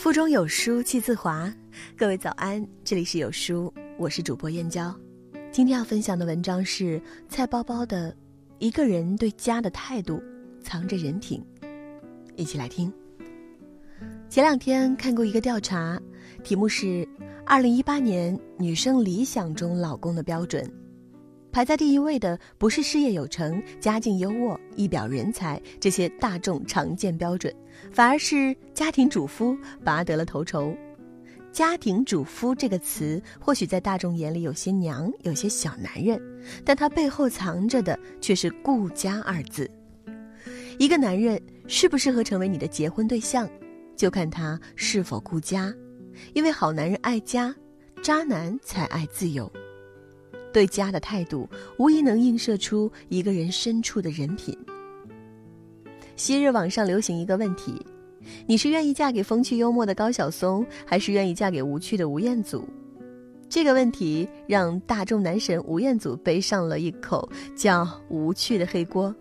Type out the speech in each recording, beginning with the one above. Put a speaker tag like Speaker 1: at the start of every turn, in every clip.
Speaker 1: 腹中有书气自华，各位早安，这里是有书，我是主播燕娇。今天要分享的文章是菜包包的《一个人对家的态度藏着人品》，一起来听。前两天看过一个调查，题目是“二零一八年女生理想中老公的标准”。排在第一位的不是事业有成、家境优渥、一表人才这些大众常见标准，反而是家庭主夫拔得了头筹。家庭主夫这个词，或许在大众眼里有些娘，有些小男人，但它背后藏着的却是“顾家”二字。一个男人适不适合成为你的结婚对象，就看他是否顾家，因为好男人爱家，渣男才爱自由。对家的态度，无疑能映射出一个人深处的人品。昔日网上流行一个问题：你是愿意嫁给风趣幽默的高晓松，还是愿意嫁给无趣的吴彦祖？这个问题让大众男神吴彦祖背上了一口叫“无趣”的黑锅。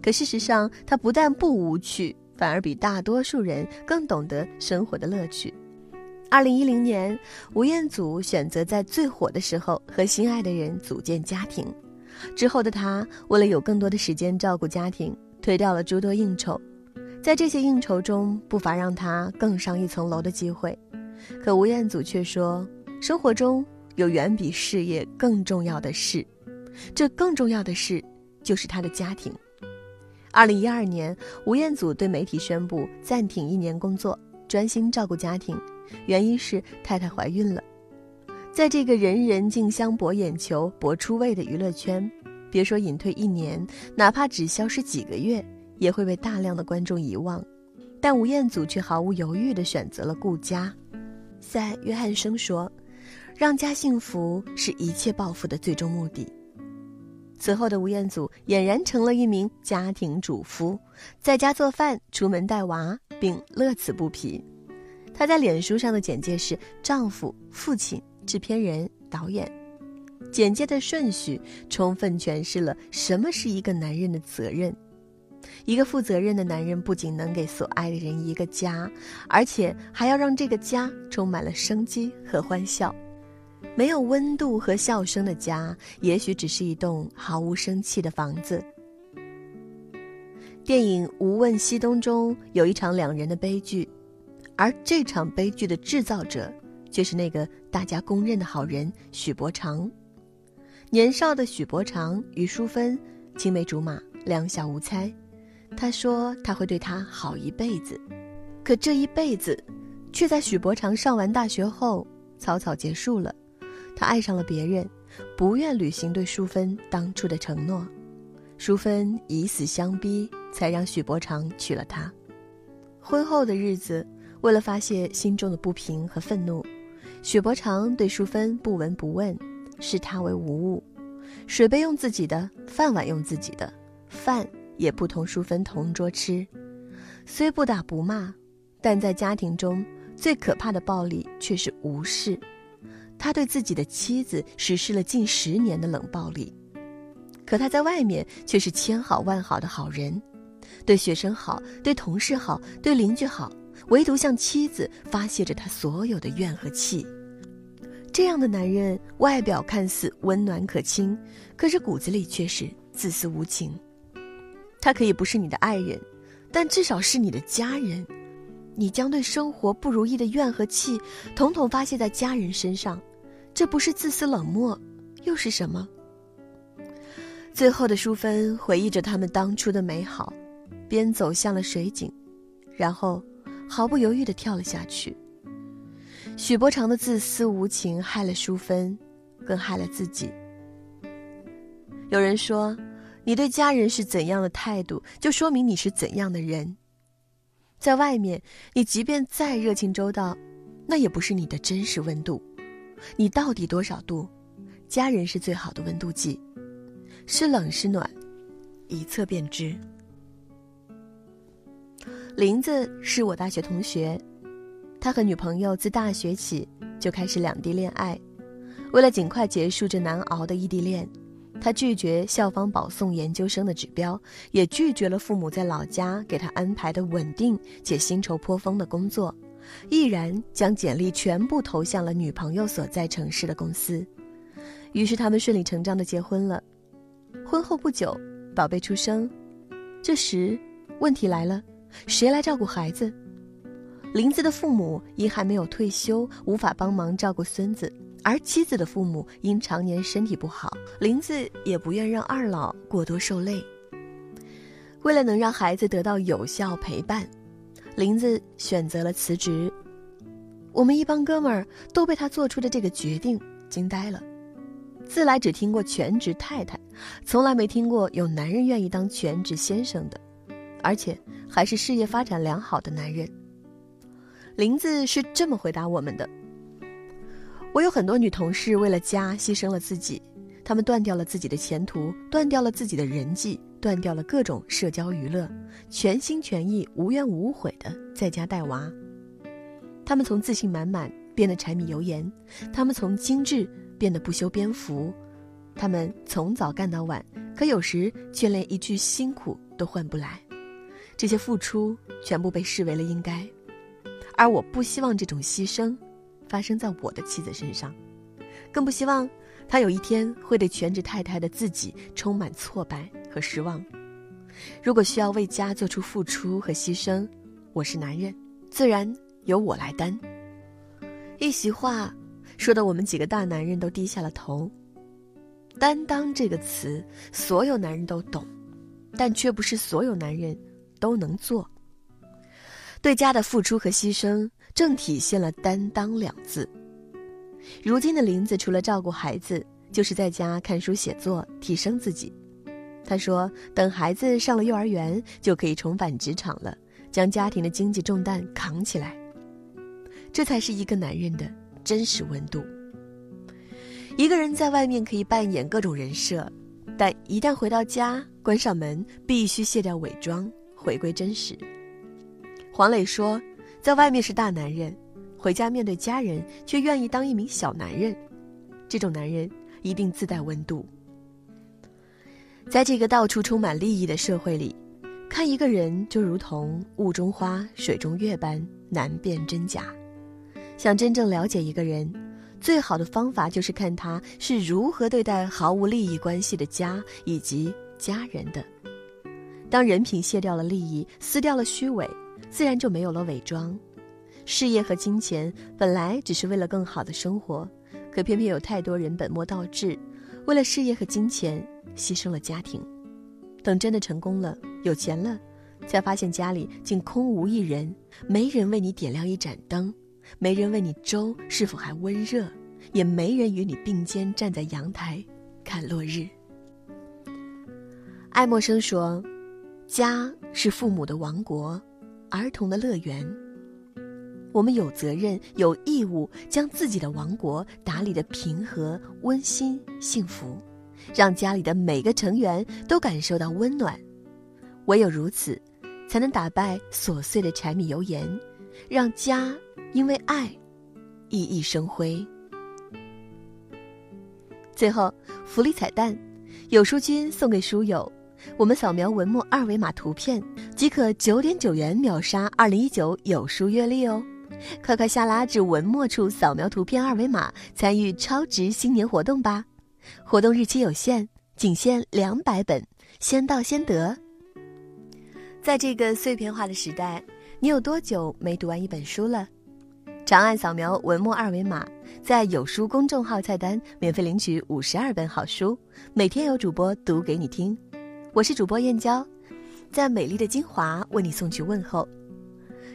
Speaker 1: 可事实上，他不但不无趣，反而比大多数人更懂得生活的乐趣。二零一零年，吴彦祖选择在最火的时候和心爱的人组建家庭。之后的他，为了有更多的时间照顾家庭，推掉了诸多应酬。在这些应酬中，不乏让他更上一层楼的机会。可吴彦祖却说，生活中有远比事业更重要的事，这更重要的事就是他的家庭。二零一二年，吴彦祖对媒体宣布暂停一年工作，专心照顾家庭。原因是太太怀孕了，在这个人人竞相博眼球、博出位的娱乐圈，别说隐退一年，哪怕只消失几个月，也会被大量的观众遗忘。但吴彦祖却毫无犹豫地选择了顾家。在约翰生说：“让家幸福是一切抱负的最终目的。”此后的吴彦祖俨然成了一名家庭主夫，在家做饭、出门带娃，并乐此不疲。她在脸书上的简介是丈夫、父亲、制片人、导演。简介的顺序充分诠释了什么是一个男人的责任。一个负责任的男人不仅能给所爱的人一个家，而且还要让这个家充满了生机和欢笑。没有温度和笑声的家，也许只是一栋毫无生气的房子。电影《无问西东》中有一场两人的悲剧。而这场悲剧的制造者，却是那个大家公认的好人许伯常。年少的许伯常与淑芬青梅竹马，两小无猜。他说他会对她好一辈子，可这一辈子，却在许伯常上完大学后草草结束了。他爱上了别人，不愿履行对淑芬当初的承诺。淑芬以死相逼，才让许伯常娶了她。婚后的日子。为了发泄心中的不平和愤怒，许伯常对淑芬不闻不问，视她为无物，水杯用自己的，饭碗用自己的，饭也不同淑芬同桌吃。虽不打不骂，但在家庭中最可怕的暴力却是无视。他对自己的妻子实施了近十年的冷暴力，可他在外面却是千好万好的好人，对学生好，对同事好，对邻居好。唯独向妻子发泄着他所有的怨和气。这样的男人，外表看似温暖可亲，可是骨子里却是自私无情。他可以不是你的爱人，但至少是你的家人。你将对生活不如意的怨和气，统统发泄在家人身上，这不是自私冷漠，又是什么？最后的淑芬回忆着他们当初的美好，边走向了水井，然后。毫不犹豫地跳了下去。许伯常的自私无情害了淑芬，更害了自己。有人说，你对家人是怎样的态度，就说明你是怎样的人。在外面，你即便再热情周到，那也不是你的真实温度。你到底多少度？家人是最好的温度计，是冷是暖，一测便知。林子是我大学同学，他和女朋友自大学起就开始两地恋爱。为了尽快结束这难熬的异地恋，他拒绝校方保送研究生的指标，也拒绝了父母在老家给他安排的稳定且薪酬颇丰的工作，毅然将简历全部投向了女朋友所在城市的公司。于是他们顺理成章的结婚了。婚后不久，宝贝出生。这时，问题来了：谁来照顾孩子？林子的父母因还没有退休，无法帮忙照顾孙子；而妻子的父母因常年身体不好，林子也不愿让二老过多受累。为了能让孩子得到有效陪伴，林子选择了辞职。我们一帮哥们儿都被他做出的这个决定惊呆了。自来只听过全职太太，从来没听过有男人愿意当全职先生的，而且还是事业发展良好的男人。林子是这么回答我们的：“我有很多女同事为了家牺牲了自己，她们断掉了自己的前途，断掉了自己的人际，断掉了各种社交娱乐，全心全意、无怨无悔的在家带娃。她们从自信满满变得柴米油盐，她们从精致变得不修边幅，他们从早干到晚，可有时却连一句辛苦都换不来。这些付出全部被视为了应该。”而我不希望这种牺牲发生在我的妻子身上，更不希望她有一天会对全职太太的自己充满挫败和失望。如果需要为家做出付出和牺牲，我是男人，自然由我来担。一席话说的我们几个大男人都低下了头。担当这个词，所有男人都懂，但却不是所有男人都能做。对家的付出和牺牲，正体现了“担当”两字。如今的林子，除了照顾孩子，就是在家看书写作，提升自己。他说：“等孩子上了幼儿园，就可以重返职场了，将家庭的经济重担扛起来。”这才是一个男人的真实温度。一个人在外面可以扮演各种人设，但一旦回到家，关上门，必须卸掉伪装，回归真实。黄磊说：“在外面是大男人，回家面对家人却愿意当一名小男人，这种男人一定自带温度。”在这个到处充满利益的社会里，看一个人就如同雾中花、水中月般难辨真假。想真正了解一个人，最好的方法就是看他是如何对待毫无利益关系的家以及家人的。当人品卸掉了利益，撕掉了虚伪。自然就没有了伪装，事业和金钱本来只是为了更好的生活，可偏偏有太多人本末倒置，为了事业和金钱牺牲了家庭。等真的成功了，有钱了，才发现家里竟空无一人，没人为你点亮一盏灯，没人问你粥是否还温热，也没人与你并肩站在阳台看落日。爱默生说：“家是父母的王国。”儿童的乐园，我们有责任、有义务将自己的王国打理的平和、温馨、幸福，让家里的每个成员都感受到温暖。唯有如此，才能打败琐碎的柴米油盐，让家因为爱熠熠生辉。最后，福利彩蛋，有书君送给书友。我们扫描文末二维码图片，即可九点九元秒杀二零一九有书月历哦！快快下拉至文末处扫描图片二维码，参与超值新年活动吧！活动日期有限，仅限两百本，先到先得。在这个碎片化的时代，你有多久没读完一本书了？长按扫描文末二维码，在有书公众号菜单免费领取五十二本好书，每天有主播读给你听。我是主播燕娇，在美丽的金华为你送去问候。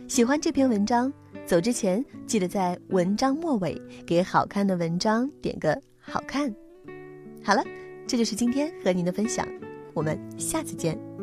Speaker 1: 喜欢这篇文章，走之前记得在文章末尾给好看的文章点个好看。好了，这就是今天和您的分享，我们下次见。